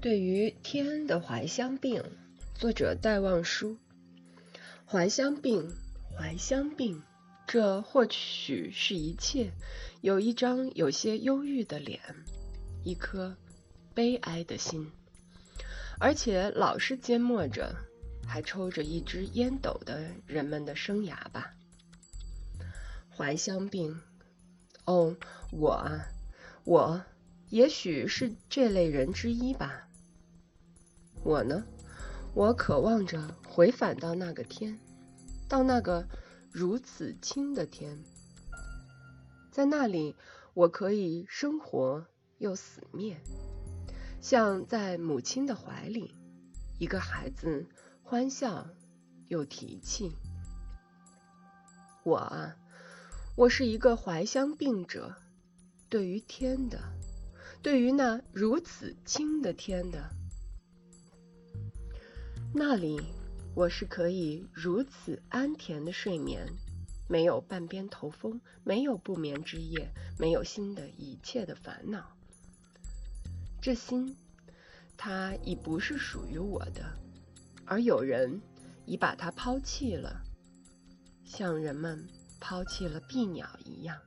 对于天的怀乡病，作者戴望舒。怀乡病，怀乡病，这或许是一切。有一张有些忧郁的脸，一颗悲哀的心，而且老是缄默着，还抽着一支烟斗的人们的生涯吧。怀乡病，哦，我啊，我也许是这类人之一吧。我呢？我渴望着回返到那个天，到那个如此清的天，在那里我可以生活又死灭，像在母亲的怀里，一个孩子欢笑又提气。我啊，我是一个怀乡病者，对于天的，对于那如此清的天的。那里，我是可以如此安恬的睡眠，没有半边头风，没有不眠之夜，没有新的一切的烦恼。这心，它已不是属于我的，而有人已把它抛弃了，像人们抛弃了碧鸟一样。